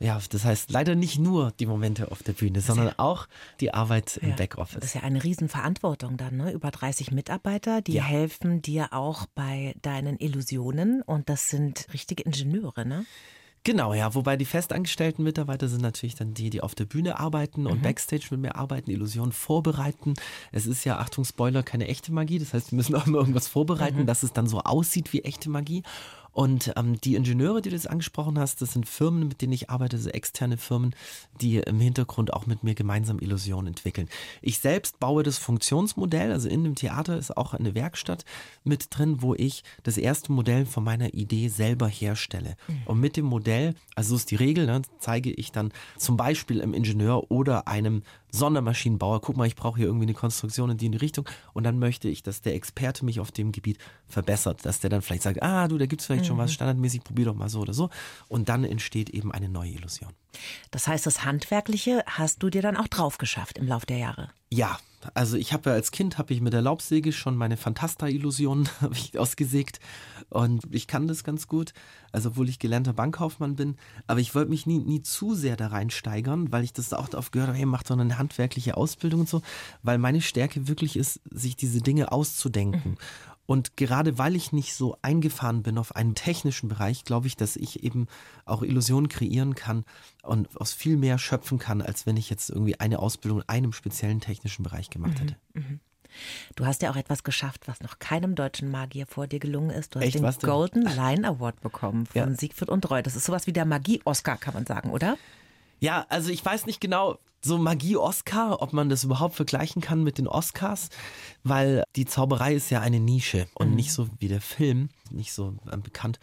Ja, das heißt leider nicht nur die Momente auf der Bühne, sondern auch die Arbeit im Das Backoffice. ist ja eine Riesenverantwortung dann, ne? Über 30 Mitarbeiter, die Ja. helfen dir auch bei deinen Illusionen und das sind richtige Ingenieure, ne? Genau, ja, wobei die festangestellten Mitarbeiter sind natürlich dann die, die auf der Bühne arbeiten und Backstage mit mir arbeiten, Illusionen vorbereiten. Es ist ja, Achtung, Spoiler, keine echte Magie. Das heißt, wir müssen auch immer irgendwas vorbereiten, dass es dann so aussieht wie echte Magie. Und ähm, die Ingenieure, die du jetzt angesprochen hast, das sind Firmen, mit denen ich arbeite, also externe Firmen, die im Hintergrund auch mit mir gemeinsam Illusionen entwickeln. Ich selbst baue das Funktionsmodell, also in dem Theater ist auch eine Werkstatt mit drin, wo ich das erste Modell von meiner Idee selber herstelle. Und mit dem Modell, also so ist die Regel, ne, zeige ich dann zum Beispiel einem Ingenieur oder einem Sondermaschinenbauer, guck mal, ich brauche hier irgendwie eine Konstruktion in die, in die Richtung. Und dann möchte ich, dass der Experte mich auf dem Gebiet verbessert, dass der dann vielleicht sagt, ah du, da gibt's vielleicht schon was standardmäßig, probier doch mal so oder so. Und dann entsteht eben eine neue Illusion. Das heißt, das Handwerkliche hast du dir dann auch drauf geschafft im Laufe der Jahre. Ja, also ich habe ja als Kind habe ich mit der Laubsäge schon meine Fantasta-Illusionen ausgesägt und ich kann das ganz gut, also obwohl ich gelernter Bankkaufmann bin, aber ich wollte mich nie, nie zu sehr da reinsteigern, weil ich das auch oft gehört habe, hey, mach doch eine handwerkliche Ausbildung und so, weil meine Stärke wirklich ist, sich diese Dinge auszudenken. Und gerade weil ich nicht so eingefahren bin auf einen technischen Bereich, glaube ich, dass ich eben auch Illusionen kreieren kann und aus viel mehr schöpfen kann, als wenn ich jetzt irgendwie eine Ausbildung in einem speziellen technischen Bereich gemacht hätte. Du hast ja auch etwas geschafft, was noch keinem deutschen Magier vor dir gelungen ist. Du hast Echt, den? Golden Lion Award bekommen von Ja. Siegfried und Roy. Das ist sowas wie der Magie-Oscar, kann man sagen, oder? Ja, also ich weiß nicht genau, so Magie-Oscar, ob man das überhaupt vergleichen kann mit den Oscars, weil die Zauberei ist ja eine Nische und nicht so wie der Film, nicht so ähm, bekannt.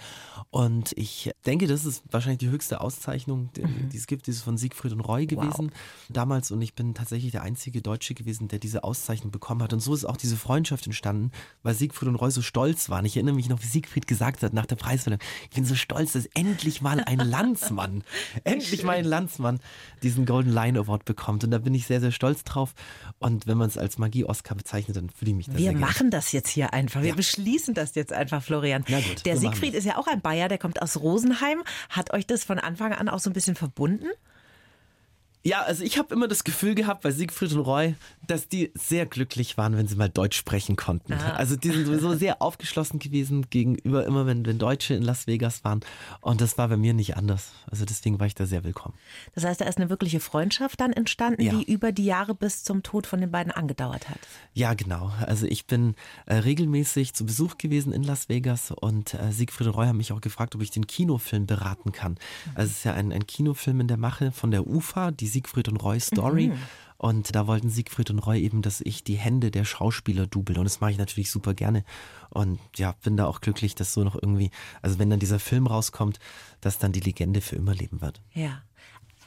Und ich denke, das ist wahrscheinlich die höchste Auszeichnung, die, die es gibt, die ist von Siegfried und Roy gewesen damals und ich bin tatsächlich der einzige Deutsche gewesen, der diese Auszeichnung bekommen hat. Und so ist auch diese Freundschaft entstanden, weil Siegfried und Roy so stolz waren. Ich erinnere mich noch, wie Siegfried gesagt hat nach der Preisverleihung, ich bin so stolz, dass endlich mal ein Landsmann, endlich mal ein Landsmann diesen Golden Lion Award bekommt. Und da bin ich sehr, sehr stolz drauf. Und wenn man es als Magie-Oscar bezeichnet, dann fühle ich mich da Wir machen das jetzt hier einfach. Wir beschließen das jetzt einfach, Florian. Gut, der Siegfried ist ja auch ein Bayer, der kommt aus Rosenheim. Hat euch das von Anfang an auch so ein bisschen verbunden? Ja, also ich habe immer das Gefühl gehabt bei Siegfried und Roy, dass die sehr glücklich waren, wenn sie mal Deutsch sprechen konnten. Also die sind sowieso sehr aufgeschlossen gewesen gegenüber immer, wenn, wenn Deutsche in Las Vegas waren. Und das war bei mir nicht anders. Also deswegen war ich da sehr willkommen. Das heißt, da ist eine wirkliche Freundschaft dann entstanden, Ja. die über die Jahre bis zum Tod von den beiden angedauert hat. Ja, genau. Also ich bin äh, regelmäßig zu Besuch gewesen in Las Vegas und äh, Siegfried und Roy haben mich auch gefragt, ob ich den Kinofilm beraten kann. Also es ist ja ein, ein Kinofilm in der Mache von der UFA, die Siegfried und Roy Story. Und da wollten Siegfried und Roy eben, dass ich die Hände der Schauspieler double. Und das mache ich natürlich super gerne. Und ja, bin da auch glücklich, dass so noch irgendwie, also wenn dann dieser Film rauskommt, dass dann die Legende für immer leben wird. Ja.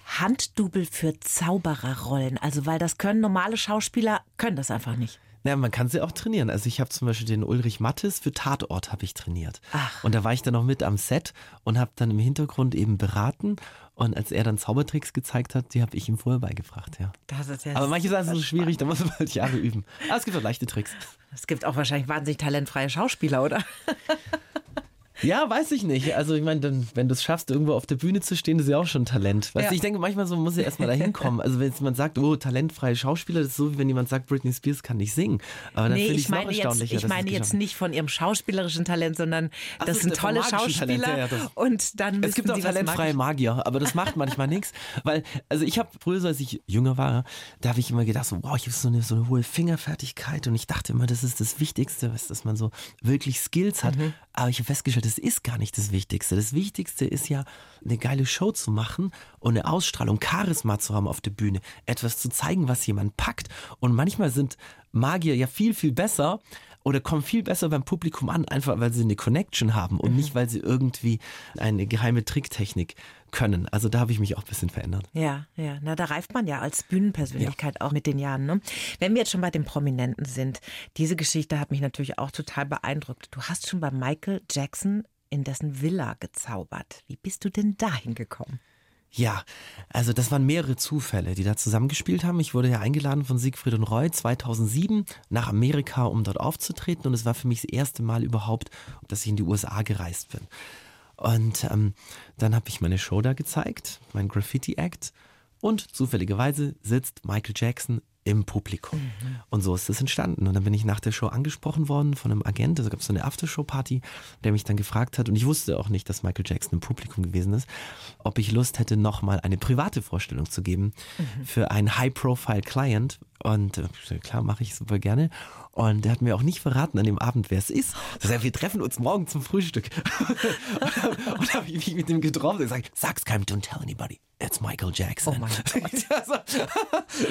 Handdubel für Zaubererrollen. Also, weil das können normale Schauspieler, können das einfach nicht. Ja, man kann sie auch trainieren. Also ich habe zum Beispiel den Ulrich Mattes für Tatort habe ich trainiert. Ach. Und da war ich dann noch mit am Set und habe dann im Hintergrund eben beraten. Und als er dann Zaubertricks gezeigt hat, die habe ich ihm vorher beigebracht, ja. Das ist ja Aber manche Sachen sind so schwierig, da muss man halt Jahre üben. Aber es gibt auch leichte Tricks. Es gibt auch wahrscheinlich wahnsinnig talentfreie Schauspieler, oder? Ja, weiß ich nicht. Also ich meine, wenn du es schaffst, irgendwo auf der Bühne zu stehen, das ist ja auch schon Talent. Weißt Ja. du, ich denke manchmal so, man muss ja erstmal dahin kommen. Also wenn jemand sagt, oh, talentfreie Schauspieler, das ist so, wie wenn jemand sagt, Britney Spears kann nicht singen. Aber dann Nee, finde ich es noch meine jetzt, erstaunlicher. ich meine jetzt nicht von ihrem schauspielerischen Talent, sondern Ach das sind tolle Schauspieler ja, und dann Es gibt auch talentfreie Magier, aber das macht manchmal nichts, weil also ich habe früher, so als ich jünger war, da habe ich immer gedacht, so, wow, ich habe so eine, so eine hohe Fingerfertigkeit und ich dachte immer, das ist das Wichtigste, was, dass man so wirklich Skills hat. Mhm. Aber ich habe festgestellt, das ist gar nicht das Wichtigste. Das Wichtigste ist ja, eine geile Show zu machen und eine Ausstrahlung, Charisma zu haben auf der Bühne, etwas zu zeigen, was jemand packt. Und manchmal sind Magier ja viel, viel besser oder kommen viel besser beim Publikum an, einfach weil sie eine Connection haben und mhm. nicht, weil sie irgendwie eine geheime Tricktechnik können. Also da habe ich mich auch ein bisschen verändert. Ja, ja. Na, da reift man ja als Bühnenpersönlichkeit ja. auch mit den Jahren. Ne? Wenn wir jetzt schon bei den Prominenten sind, diese Geschichte hat mich natürlich auch total beeindruckt. Du hast schon bei Michael Jackson in dessen Villa gezaubert. Wie bist du denn dahin gekommen? Ja, also das waren mehrere Zufälle, die da zusammengespielt haben. Ich wurde ja eingeladen von Siegfried und Roy 2007 nach Amerika, um dort aufzutreten. Und es war für mich das erste Mal überhaupt, dass ich in die USA gereist bin. Und ähm, dann habe ich meine Show da gezeigt, mein Graffiti-Act. Und zufälligerweise sitzt Michael Jackson im Publikum. Mhm. Und so ist es entstanden. Und dann bin ich nach der Show angesprochen worden von einem Agent. Also gab es so eine Aftershow-Party, der mich dann gefragt hat. Und ich wusste auch nicht, dass Michael Jackson im Publikum gewesen ist, ob ich Lust hätte, nochmal eine private Vorstellung zu geben mhm. für einen High-Profile-Client. Und äh, klar, mache ich super gerne. Und er hat mir auch nicht verraten an dem Abend, wer es ist. Er sagt, wir treffen uns morgen zum Frühstück. und dann habe ich mich mit ihm getroffen und gesagt, sag's keinem, don't tell anybody. It's Michael Jackson. Oh mein Gott.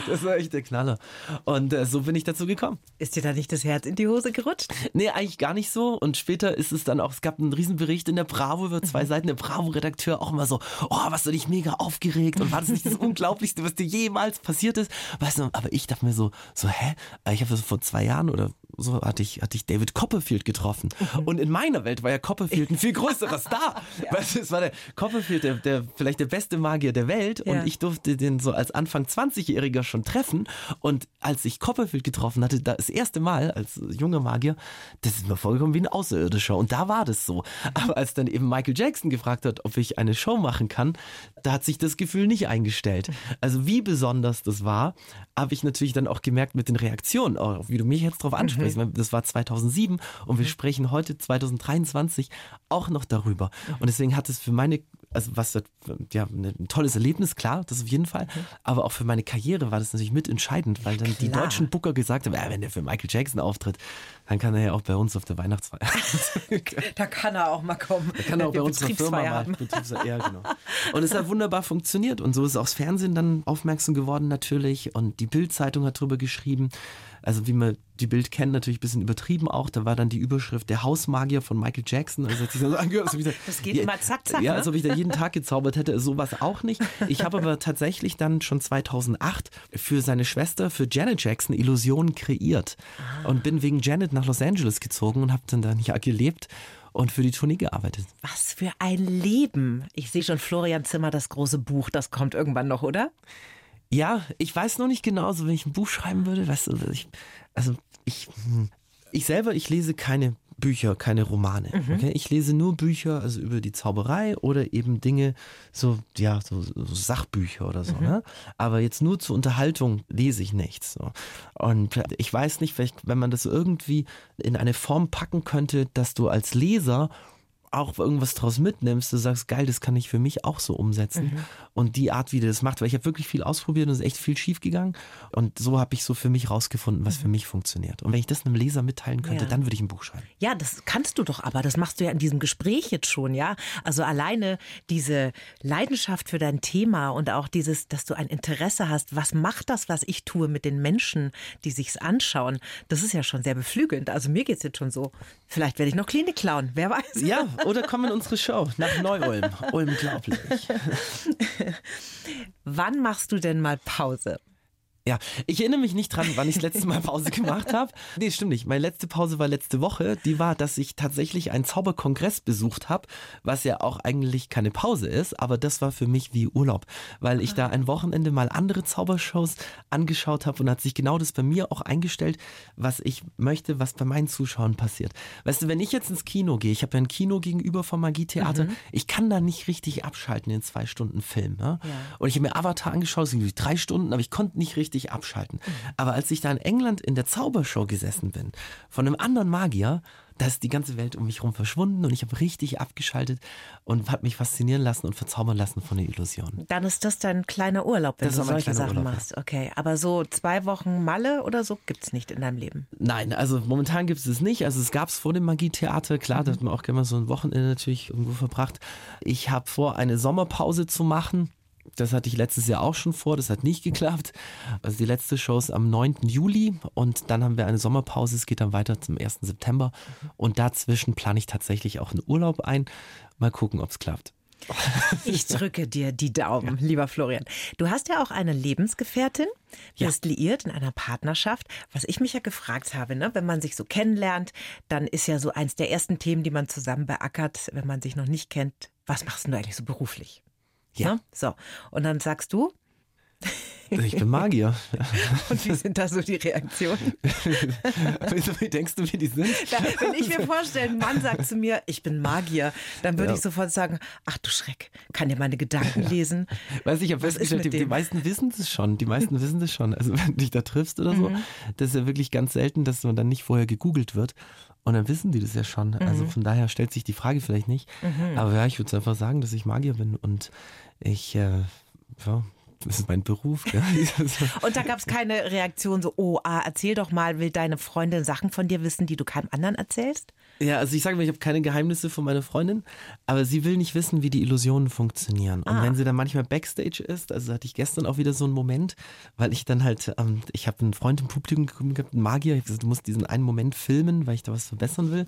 das war echt der Knaller. Und äh, so bin ich dazu gekommen. Ist dir da nicht das Herz in die Hose gerutscht? Nee, eigentlich gar nicht so. Und später ist es dann auch, es gab einen Riesenbericht in der Bravo über zwei mhm. Seiten. Der Bravo-Redakteur auch immer so, oh, was du dich mega aufgeregt und war das nicht das Unglaublichste, was dir jemals passiert ist? Weißt du, aber ich dachte mir so, so, hä? Ich habe das vor zwei Jahren oder so hatte ich, hatte ich David Copperfield getroffen. Mhm. Und in meiner Welt war ja Copperfield ein viel größerer Star. ja. Weißt du, es war der Copperfield, der, der vielleicht der beste Magier der Welt. Ja. Und ich durfte den so als Anfang 20-Jähriger schon treffen. Und als ich Copperfield getroffen hatte, das erste Mal als junger Magier, das ist mir vorgekommen wie ein Außerirdischer. Und da war das so. Aber als dann eben Michael Jackson gefragt hat, ob ich eine Show machen kann, da hat sich das Gefühl nicht eingestellt. Also wie besonders das war, habe ich natürlich dann auch gemerkt mit den Reaktionen, auch wie du mich jetzt drauf ansprichst. Mhm. Das war 2007 und wir mhm. sprechen heute 2023 auch noch darüber. Mhm. Und deswegen hat es für meine also was ja ein tolles Erlebnis, klar, das auf jeden Fall. Mhm. Aber auch für meine Karriere war das natürlich mitentscheidend, weil dann klar. die deutschen Booker gesagt haben, ja, wenn der für Michael Jackson auftritt, dann kann er ja auch bei uns auf der Weihnachtsfeier. da kann er auch mal kommen. Da kann er auch bei uns in der Firma mal. Ja, genau. Und es hat wunderbar funktioniert. Und so ist auch das Fernsehen dann aufmerksam geworden natürlich. Und die Bild-Zeitung hat darüber geschrieben also wie man die Bild kennt, natürlich ein bisschen übertrieben auch. Da war dann die Überschrift Der Hausmagier von Michael Jackson. Also das geht ja, immer zack, zack. Ja, ne? als ob ich da jeden Tag gezaubert hätte. Sowas auch nicht. Ich habe aber tatsächlich dann schon 2008 für seine Schwester, für Janet Jackson, Illusionen kreiert. Ah. Und bin wegen Janet nach Los Angeles gezogen und habe dann da ein Jahr gelebt und für die Tournee gearbeitet. Was für ein Leben. Ich sehe schon Florian Zimmer, das große Buch, das kommt irgendwann noch, oder? Ja, ich weiß noch nicht genau, so wenn ich ein Buch schreiben würde, weißt du, ich, also ich, hm, ich selber, ich lese keine Bücher, keine Romane. Mhm. Okay? Ich lese nur Bücher, also über die Zauberei oder eben Dinge, so, ja, so, so Sachbücher oder so. Mhm. Ne? Aber jetzt nur zur Unterhaltung lese ich nichts. So. Und ich weiß nicht, wenn man das irgendwie in eine Form packen könnte, dass du als Leser auch irgendwas draus mitnimmst, du sagst, geil, das kann ich für mich auch so umsetzen. Mhm. Und die Art, wie du das machst, weil ich habe wirklich viel ausprobiert und es ist echt viel schief gegangen. Und so habe ich so für mich rausgefunden, was mhm. für mich funktioniert. Und wenn ich das einem Leser mitteilen könnte, ja. dann würde ich ein Buch schreiben. Ja, das kannst du doch aber. Das machst du ja in diesem Gespräch jetzt schon, ja. Also alleine diese Leidenschaft für dein Thema und auch dieses, dass du ein Interesse hast, was macht das, was ich tue mit den Menschen, die sich's anschauen, das ist ja schon sehr beflügelnd. Also mir geht es jetzt schon so. Vielleicht werde ich noch Klinik klauen, wer weiß. Ja, oder komm in unsere Show nach Neu-Ulm. Unglaublich. Wann machst du denn mal Pause? Ja, ich erinnere mich nicht dran, wann ich das letzte Mal Pause gemacht habe. Nee, stimmt nicht. Meine letzte Pause war letzte Woche. Die war, dass ich tatsächlich einen Zauberkongress besucht habe, was ja auch eigentlich keine Pause ist, aber das war für mich wie Urlaub, weil ich da ein Wochenende mal andere Zaubershows angeschaut habe und hat sich genau das bei mir auch eingestellt, was ich möchte, was bei meinen Zuschauern passiert. Weißt du, wenn ich jetzt ins Kino gehe, ich habe ja ein Kino gegenüber vom Magietheater, mhm. ich kann da nicht richtig abschalten in zwei Stunden Film. Ja? Ja. Und ich habe mir Avatar angeschaut, es sind drei Stunden, aber ich konnte nicht richtig richtig abschalten. Aber als ich da in England in der Zaubershow gesessen bin, von einem anderen Magier, da ist die ganze Welt um mich herum verschwunden und ich habe richtig abgeschaltet und habe mich faszinieren lassen und verzaubern lassen von der Illusion. Dann ist das dein kleiner Urlaub, wenn Das du solche Sachen Urlaub, ja. machst. Okay, aber so zwei Wochen Malle oder so gibt's nicht in deinem Leben. Nein, also momentan gibt es es nicht. Also es gab es vor dem Magietheater, klar, da hat man auch gerne mal so ein Wochenende natürlich irgendwo verbracht. Ich habe vor, eine Sommerpause zu machen. Das hatte ich letztes Jahr auch schon vor, das hat nicht geklappt. Also die letzte Show ist am 9. Juli und dann haben wir eine Sommerpause, es geht dann weiter zum 1. September und dazwischen plane ich tatsächlich auch einen Urlaub ein. Mal gucken, ob es klappt. Ich drücke dir die Daumen, lieber Florian. Du hast ja auch eine Lebensgefährtin, Ja. bist liiert in einer Partnerschaft. Was ich mich ja gefragt habe, ne, wenn man sich so kennenlernt, dann ist ja so eins der ersten Themen, die man zusammen beackert, wenn man sich noch nicht kennt. Was machst denn du eigentlich so beruflich? Ja. Ne? So. Und dann sagst du, Ich bin Magier. und wie sind da so die Reaktionen? wie denkst du, wie die sind? Da, wenn ich mir vorstelle, ein Mann sagt zu mir, ich bin Magier, dann würde Ja. ich sofort sagen, ach du Schreck, kann der meine Gedanken lesen? Weiß ich, ich habe festgestellt, die, die meisten wissen es schon. Die meisten wissen es schon. Also wenn du dich da triffst oder so, Mhm. das ist ja wirklich ganz selten, dass man dann nicht vorher gegoogelt wird. Und dann wissen die das ja schon. Mhm. Also von daher stellt sich die Frage vielleicht nicht. Aber ja, ich würde einfach sagen, dass ich Magier bin und ich, äh, ja, das ist mein Beruf. Gell? Und da gab es keine Reaktion so, oh, ah, erzähl doch mal, will deine Freundin Sachen von dir wissen, die du keinem anderen erzählst? Ja, also ich sage mal, ich habe keine Geheimnisse von meiner Freundin, aber sie will nicht wissen, wie die Illusionen funktionieren. Und Ah. wenn sie dann manchmal Backstage ist, also hatte ich gestern auch wieder so einen Moment, weil ich dann halt, ähm, ich habe einen Freund im Publikum gehabt, einen Magier, ich hab gesagt, du musst diesen einen Moment filmen, weil ich da was verbessern will.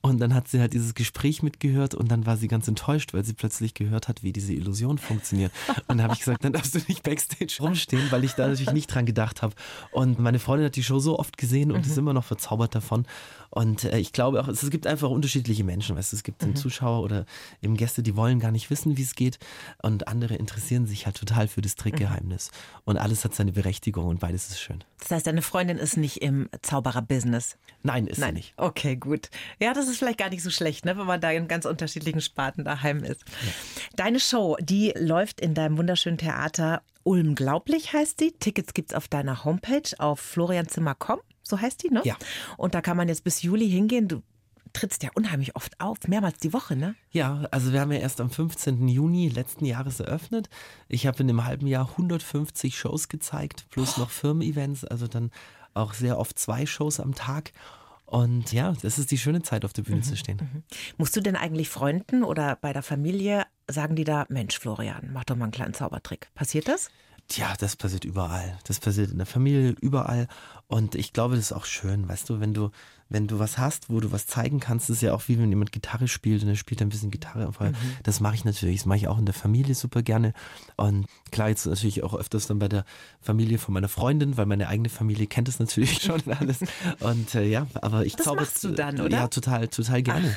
Und dann hat sie halt dieses Gespräch mitgehört und dann war sie ganz enttäuscht, weil sie plötzlich gehört hat, wie diese Illusion funktioniert. Und dann habe ich gesagt, dann darfst du nicht Backstage rumstehen, weil ich da natürlich nicht dran gedacht habe. Und meine Freundin hat die Show so oft gesehen und ist immer noch verzaubert davon. Und äh, ich glaube auch, es gibt einfach unterschiedliche Menschen. Weißt du, es gibt einen Zuschauer oder eben Gäste, die wollen gar nicht wissen, wie es geht. Und andere interessieren sich halt total für das Trickgeheimnis. Und alles hat seine Berechtigung und beides ist schön. Das heißt, deine Freundin ist nicht im Zauberer-Business. Nein, ist sie Nein, nicht. Okay, gut. Ja, das ist vielleicht gar nicht so schlecht, ne, wenn man da in ganz unterschiedlichen Sparten daheim ist. Deine Show, die läuft in deinem wunderschönen Theater Ulmglaublich heißt sie. Tickets gibt's auf deiner Homepage auf florianzimmer.com, so heißt die, ne? Ja. Und da kann man jetzt bis Juli hingehen. Du trittst ja unheimlich oft auf, mehrmals die Woche, ne? Ja, also wir haben ja erst am 15. Juni letzten Jahres eröffnet. Ich habe in dem halben Jahr 150 Shows gezeigt, plus noch Firmen-Events, also dann auch sehr oft zwei Shows am Tag. Und ja, das ist die schöne Zeit, auf der Bühne zu stehen. Musst du denn eigentlich Freunden oder bei der Familie sagen die da, Mensch, Florian, mach doch mal einen kleinen Zaubertrick. Passiert das? Tja, das passiert überall. Das passiert in der Familie, überall. Und ich glaube, das ist auch schön, weißt du, wenn du, wenn du was hast, wo du was zeigen kannst, das ist ja auch wie wenn jemand Gitarre spielt und er spielt ein bisschen Gitarre. Einfach. Das mache ich natürlich. Das mache ich auch in der Familie super gerne. Und klar, jetzt natürlich auch öfters dann bei der Familie von meiner Freundin, weil meine eigene Familie kennt es natürlich schon alles. Und äh, ja, aber ich Das zauber machst du dann, oder? Ja, total, total gerne.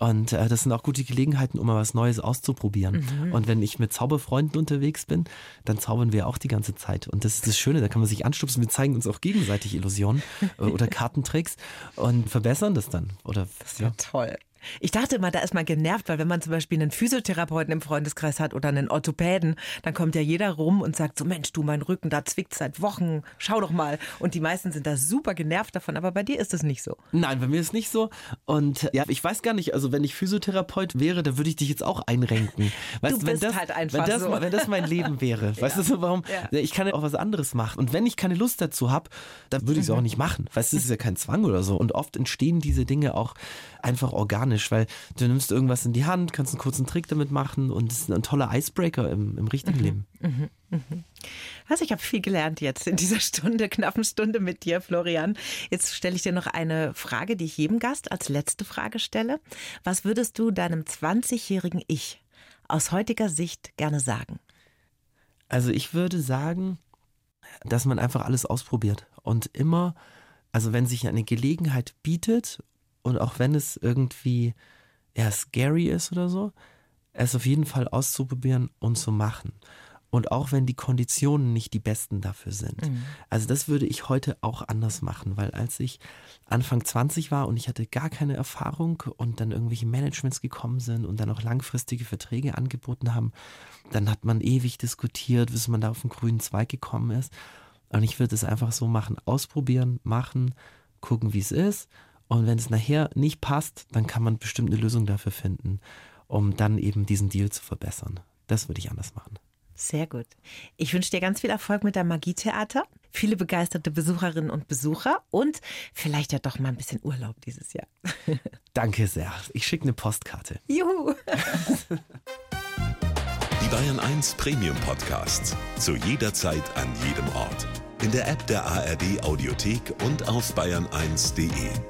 Und äh, das sind auch gute Gelegenheiten, um mal was Neues auszuprobieren. Mhm. Und wenn ich mit Zauberfreunden unterwegs bin, dann zaubern wir auch die ganze Zeit. Und das ist das Schöne, da kann man sich anstupsen. Wir zeigen uns auch gegenseitig Illusionen äh, oder Kartentricks und verbessern das dann. Oder ja. Toll. Ich dachte immer, da ist man genervt, weil wenn man zum Beispiel einen Physiotherapeuten im Freundeskreis hat oder einen Orthopäden, dann kommt ja jeder rum und sagt so, Mensch, du, mein Rücken, da zwickt seit Wochen, schau doch mal. Und die meisten sind da super genervt davon, aber bei dir ist es nicht so. Nein, bei mir ist nicht so. Und ja, ich weiß gar nicht, also wenn ich Physiotherapeut wäre, dann würde ich dich jetzt auch einrenken. Weißt, Du wenn bist das, halt einfach wenn das, so. wenn das mein Leben wäre. Weißt du so, warum? Ja. Ich kann ja auch was anderes machen. Und wenn ich keine Lust dazu habe, dann würde ich Mhm. es auch nicht machen. Weißt du, es ist ja kein Zwang oder so. Und oft entstehen diese Dinge auch einfach organisch, weil du nimmst irgendwas in die Hand, kannst einen kurzen Trick damit machen und es ist ein toller Icebreaker im, im richtigen Mhm. Leben. Also ich habe viel gelernt jetzt in dieser Stunde, knappen Stunde mit dir, Florian. Jetzt stelle ich dir noch eine Frage, die ich jedem Gast als letzte Frage stelle. Was würdest du deinem 20-jährigen Ich aus heutiger Sicht gerne sagen? Also ich würde sagen, dass man einfach alles ausprobiert und immer, also wenn sich eine Gelegenheit bietet und auch wenn es irgendwie eher scary ist oder so, es auf jeden Fall auszuprobieren und zu machen. Und auch wenn die Konditionen nicht die besten dafür sind. Also das würde ich heute auch anders machen, weil als ich Anfang 20 war und ich hatte gar keine Erfahrung und dann irgendwelche Managements gekommen sind und dann auch langfristige Verträge angeboten haben, dann hat man ewig diskutiert, bis man da auf den grünen Zweig gekommen ist. Und ich würde es einfach so machen, ausprobieren, machen, gucken, wie es ist. Und wenn es nachher nicht passt, dann kann man bestimmt eine Lösung dafür finden, um dann eben diesen Deal zu verbessern. Das würde ich anders machen. Sehr gut. Ich wünsche dir ganz viel Erfolg mit deinem Magietheater, viele begeisterte Besucherinnen und Besucher und vielleicht ja doch mal ein bisschen Urlaub dieses Jahr. Danke sehr. Ich schicke eine Postkarte. Juhu. Die Bayern 1 Premium Podcasts. Zu jeder Zeit, an jedem Ort. In der App der ARD Audiothek und auf bayern1.de.